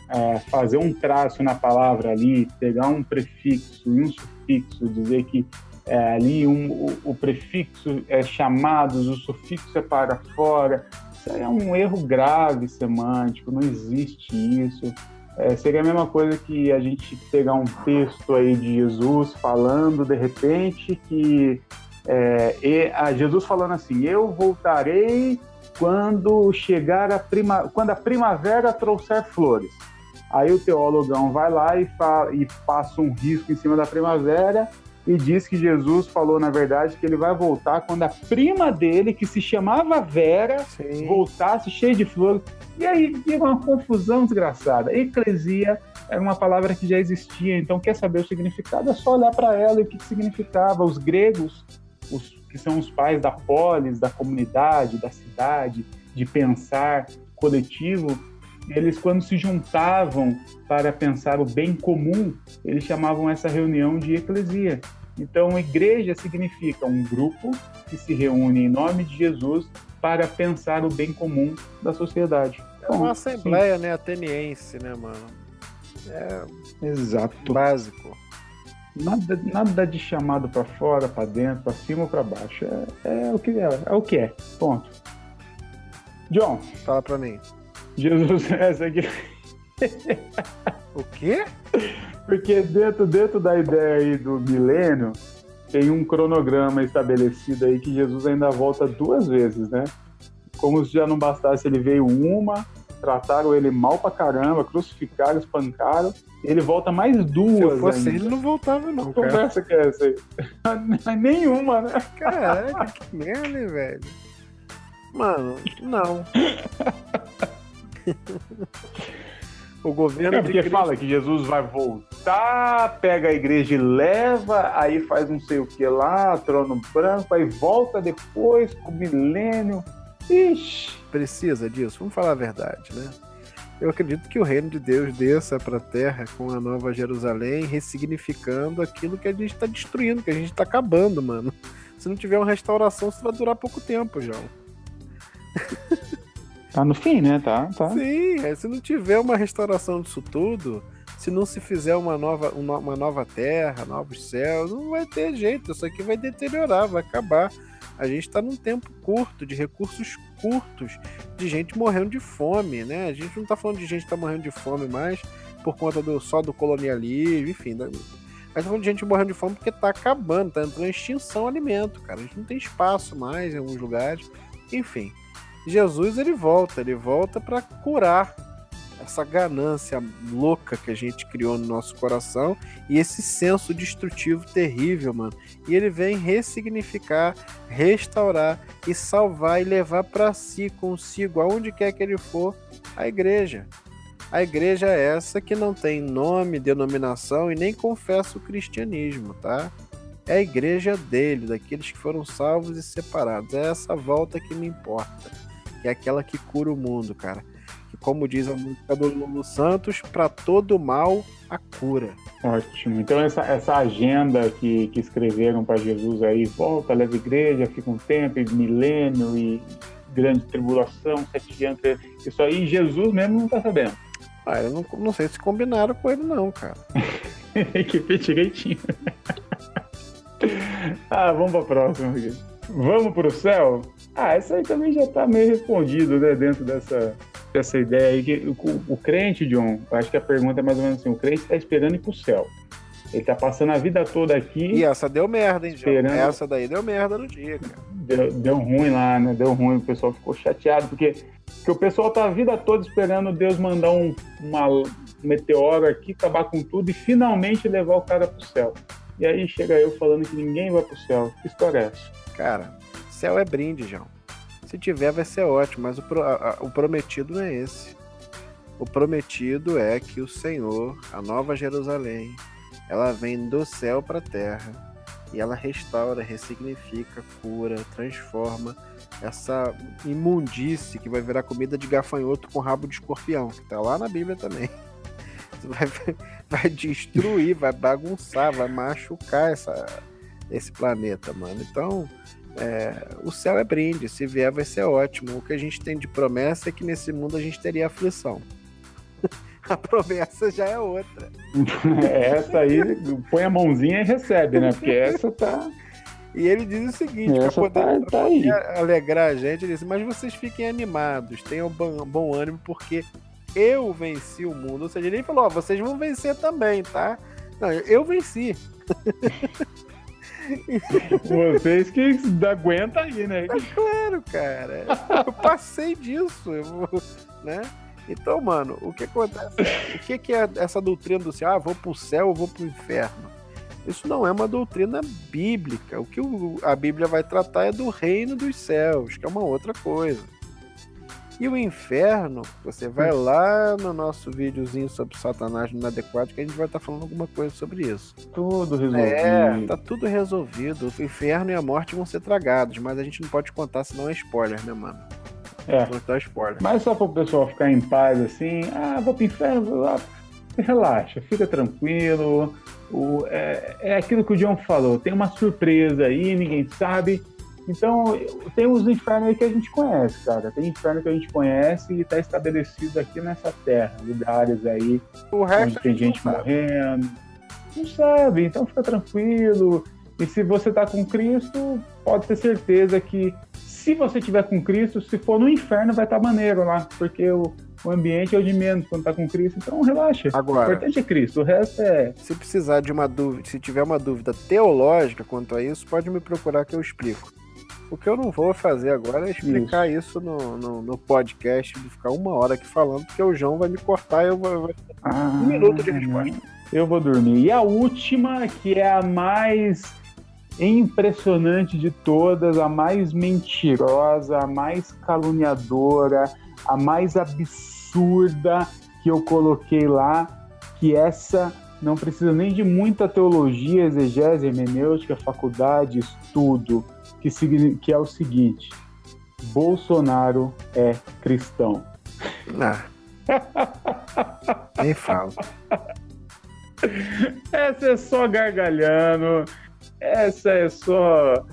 é, fazer um traço na palavra ali, pegar um prefixo e um sufixo, dizer que é, ali um, o, o, prefixo é chamados, o sufixo é para fora, isso aí é um erro grave semântico, não existe isso. É, seria a mesma coisa que a gente pegar um texto aí de Jesus falando de repente que é, e, a Jesus falando assim: Eu voltarei quando chegar a prima, quando a primavera trouxer flores. Aí o teólogão vai lá e, fala, e passa um risco em cima da primavera e diz que Jesus falou, na verdade, que ele vai voltar quando a prima dele, que se chamava Vera, Sim. voltasse cheia de flores. E aí vira uma confusão desgraçada. Eclesia era uma palavra que já existia, então quer saber o significado? É só olhar para ela e o que, que significava. Os gregos, os, que são os pais da polis, da comunidade, da cidade, de pensar coletivo, eles quando se juntavam para pensar o bem comum, eles chamavam essa reunião de eclesia. Então, igreja significa um grupo que se reúne em nome de Jesus para pensar o bem comum da sociedade. É uma assembleia, sim. né, ateniense, né, mano? É Exato. Básico. Nada, nada de chamado para fora, para dentro, para cima ou para baixo. É, é, o que é, é o que é. Ponto. John. Fala para mim. Jesus, essa aqui. o quê? Porque dentro, dentro da ideia aí do milênio, tem um cronograma estabelecido aí que Jesus ainda volta duas vezes, né? Como se já não bastasse, ele veio uma, trataram ele mal pra caramba, crucificaram, espancaram, ele volta mais duas. Se fosse ainda. ele não voltava, não. Que conversa que é essa aí? Nenhuma, né? Caraca, que merda, velho. Mano, não. o governo. É porque Cristo... fala que Jesus vai voltar, pega a igreja e leva, aí faz não sei o que lá, trono branco, aí volta depois com o milênio. Ixi. Precisa disso, vamos falar a verdade, né? Eu acredito que o reino de Deus desça para a terra com a nova Jerusalém, ressignificando aquilo que a gente está destruindo, que a gente está acabando, mano. Se não tiver uma restauração, isso vai durar pouco tempo, João. Tá no fim, né? Tá, tá. Sim, é, se não tiver uma restauração disso tudo, se não se fizer uma nova, uma, uma nova terra, novos céus, não vai ter jeito. Isso aqui vai deteriorar, vai acabar. A gente está num tempo curto, de recursos curtos, de gente morrendo de fome, né? A gente não está falando de gente que tá morrendo de fome mais por conta do só do colonialismo, enfim. Da... Mas tá falando de gente morrendo de fome porque está acabando, está entrando em extinção alimento, cara. A gente não tem espaço mais em alguns lugares. Enfim. Jesus ele volta, ele volta para curar essa ganância louca que a gente criou no nosso coração e esse senso destrutivo terrível, mano. E ele vem ressignificar, restaurar e salvar e levar para si, consigo, aonde quer que ele for, a igreja. A igreja é essa que não tem nome, denominação e nem confessa o cristianismo, tá? É a igreja dele, daqueles que foram salvos e separados. É essa volta que me importa que é aquela que cura o mundo, cara. Que, como diz a música do Lulu Santos, para todo mal, a cura. Ótimo. Então, essa, essa agenda que, que escreveram para Jesus aí, volta, leva igreja, fica um tempo, milênio e grande tribulação, sete anos, isso aí Jesus mesmo não está sabendo. Ah, eu não, não sei se combinaram com ele, não, cara. Equipe direitinho. ah, vamos para a próxima. Vamos para o céu? Ah, essa aí também já está meio respondido, né, dentro dessa, dessa ideia aí. Que o, o crente, John, acho que a pergunta é mais ou menos assim: o crente está esperando ir para o céu. Ele tá passando a vida toda aqui. E essa deu merda, hein, esperando... John? Essa daí deu merda no dia, cara. Deu, deu ruim lá, né? Deu ruim, o pessoal ficou chateado, porque, porque o pessoal tá a vida toda esperando Deus mandar um uma, um meteoro aqui, acabar com tudo e finalmente levar o cara pro céu. E aí chega eu falando que ninguém vai pro céu. Que história é essa? Cara, Céu é brinde, João. Se tiver, vai ser ótimo, mas o, pro, a, o prometido não é esse. O prometido é que o Senhor, a nova Jerusalém, ela vem do céu para a terra e ela restaura, ressignifica, cura, transforma essa imundície que vai virar comida de gafanhoto com rabo de escorpião, que tá lá na Bíblia também. Vai, vai destruir, vai bagunçar, vai machucar essa, esse planeta, mano. Então, é, o céu é brinde, se vier vai ser ótimo. O que a gente tem de promessa é que nesse mundo a gente teria aflição. a promessa já é outra. essa aí, põe a mãozinha e recebe, né? Porque essa tá. E ele diz o seguinte, para poder, tá, tá poder alegrar a gente, ele diz, mas vocês fiquem animados, tenham bom, bom ânimo, porque eu venci o mundo. Ou seja, ele falou, ó, vocês vão vencer também, tá? Não, eu venci. Vocês que aguentam aí, né? É claro, cara. Eu passei disso, eu, né? Então, mano, o que acontece? O que, é essa doutrina do céu? Ah, vou pro céu ou vou pro inferno? Isso não é uma doutrina bíblica. O que a Bíblia vai tratar é do reino dos céus, que é uma outra coisa. E o inferno, você vai lá no nosso videozinho sobre Satanás no inadequado, que a gente vai estar tá falando alguma coisa sobre isso. Tudo resolvido. É, tá tudo resolvido. O inferno e a morte vão ser tragados, mas a gente não pode contar, senão é spoiler, né, mano? É. Contar spoiler. Mas só para o pessoal ficar em paz assim, ah, vou pro inferno, vou lá. Relaxa, fica tranquilo. O, é, é aquilo que o John falou, tem uma surpresa aí, ninguém sabe então, tem os infernos aí que a gente conhece, cara. Tem inferno que a gente conhece e está estabelecido aqui nessa terra. Lugares aí o resto onde tem gente morrendo. Não sabe, então fica tranquilo. E se você está com Cristo, pode ter certeza que se você tiver com Cristo, se for no inferno, vai estar tá maneiro lá. Porque o, o ambiente é o de menos quando tá com Cristo, então relaxa. Agora, o importante é Cristo, o resto é. Se precisar de uma dúvida, se tiver uma dúvida teológica quanto a isso, pode me procurar que eu explico. O que eu não vou fazer agora é explicar isso, isso no, no, no, podcast, de ficar uma hora aqui falando, porque o João vai me cortar e eu vou. Ah, um minuto de resposta. Eu vou dormir. E a última, que é a mais impressionante de todas, a mais mentirosa, a mais caluniadora, a mais absurda que eu coloquei lá, que essa não precisa nem de muita teologia, exegese, hermenêutica, faculdade, estudo que, que é o seguinte: Bolsonaro é cristão. Ah. Nem falo. Essa é só gargalhando, essa é só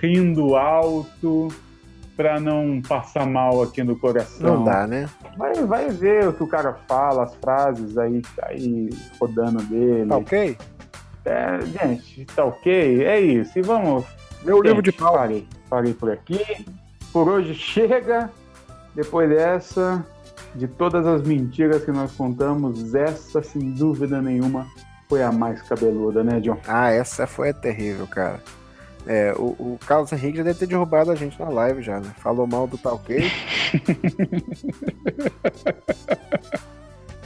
rindo alto para não passar mal aqui no coração. Não dá, né? Vai, vai ver o que o cara fala, as frases aí, aí rodando dele. Tá ok? É, gente, tá ok? É isso. E vamos meu Gente, livro de pau. Parei, parei por aqui. Por hoje chega. Depois dessa, de todas as mentiras que nós contamos, essa, sem dúvida nenhuma, foi a mais cabeluda, né, John? Ah, essa foi terrível, cara. É, o, o, Carlos Henrique já deve ter derrubado a gente na live já, né? Falou mal do Talquei.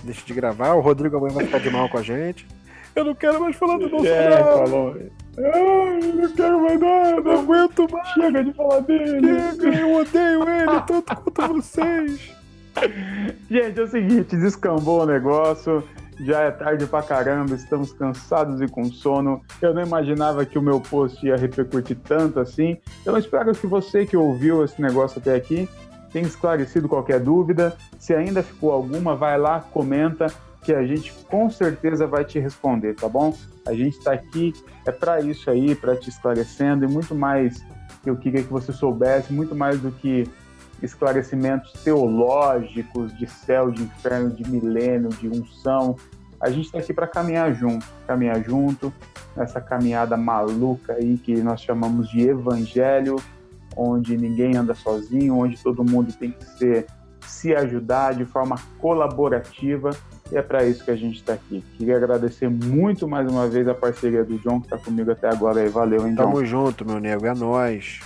Deixa de gravar, o Rodrigo amanhã vai ficar de mal com a gente. Eu não quero mais falar do é, Bolsonaro. É, falou. Ai, eu não quero mais nada, não aguento mais. Chega de falar dele. Chega, eu odeio ele tanto quanto vocês. Gente, é o seguinte, descambou o negócio. Já é tarde pra caramba, estamos cansados e com sono. Eu não imaginava que o meu post ia repercutir tanto assim. Então espero que você que ouviu esse negócio até aqui tenha esclarecido qualquer dúvida. Se ainda ficou alguma, vai lá, comenta que a gente com certeza vai te responder, tá bom? A gente está aqui é para isso aí, para te esclarecendo e muito mais que eu queria que você soubesse, muito mais do que esclarecimentos teológicos de céu, de inferno, de milênio, de unção. A gente está aqui para caminhar junto, caminhar junto nessa caminhada maluca aí que nós chamamos de evangelho, onde ninguém anda sozinho, onde todo mundo tem que ser se ajudar de forma colaborativa e é para isso que a gente está aqui. Queria agradecer muito mais uma vez a parceria do John, que está comigo até agora aí. Valeu, hein, John? Tamo junto, meu nego, é nós.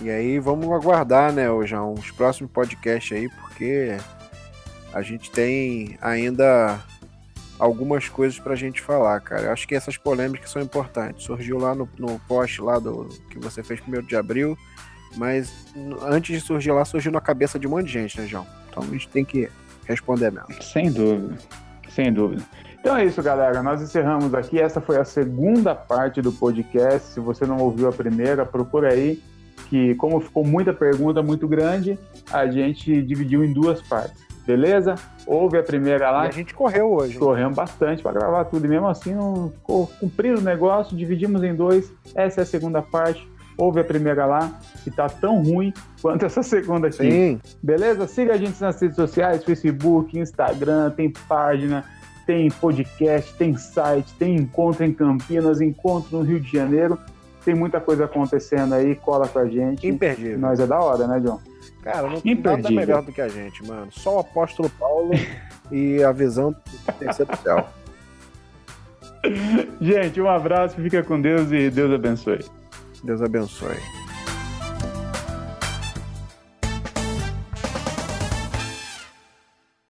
E aí, vamos aguardar, né, João, os próximos podcasts aí, porque a gente tem ainda algumas coisas pra gente falar, cara. Eu acho que essas polêmicas são importantes. Surgiu lá no, no post lá do que você fez primeiro de abril, mas antes de surgir lá, surgiu na cabeça de um monte de gente, né, João? Então a gente tem que responder mesmo. Sem dúvida, sem dúvida. Então é isso, galera. Nós encerramos aqui. Essa foi a segunda parte do podcast. Se você não ouviu a primeira, procura aí. Que, como ficou muita pergunta muito grande, a gente dividiu em duas partes. Beleza? Houve a primeira lá. E a gente correu hoje. Corremos bastante para gravar tudo. E mesmo assim, não ficou cumprido o negócio. Dividimos em dois. Essa é a segunda parte. Houve a primeira lá, que tá tão ruim quanto essa segunda aqui. Sim. Beleza? Siga a gente nas redes sociais, Facebook, Instagram, tem página, tem podcast, tem site, tem encontro em Campinas, encontro no Rio de Janeiro. Tem muita coisa acontecendo aí, cola com a gente. Imperdível. Nós é da hora, né, John? Cara, não tem nada melhor do que a gente, mano. Só o apóstolo Paulo e a visão do terceiro céu. Gente, um abraço, fica com Deus e Deus abençoe. Deus abençoe.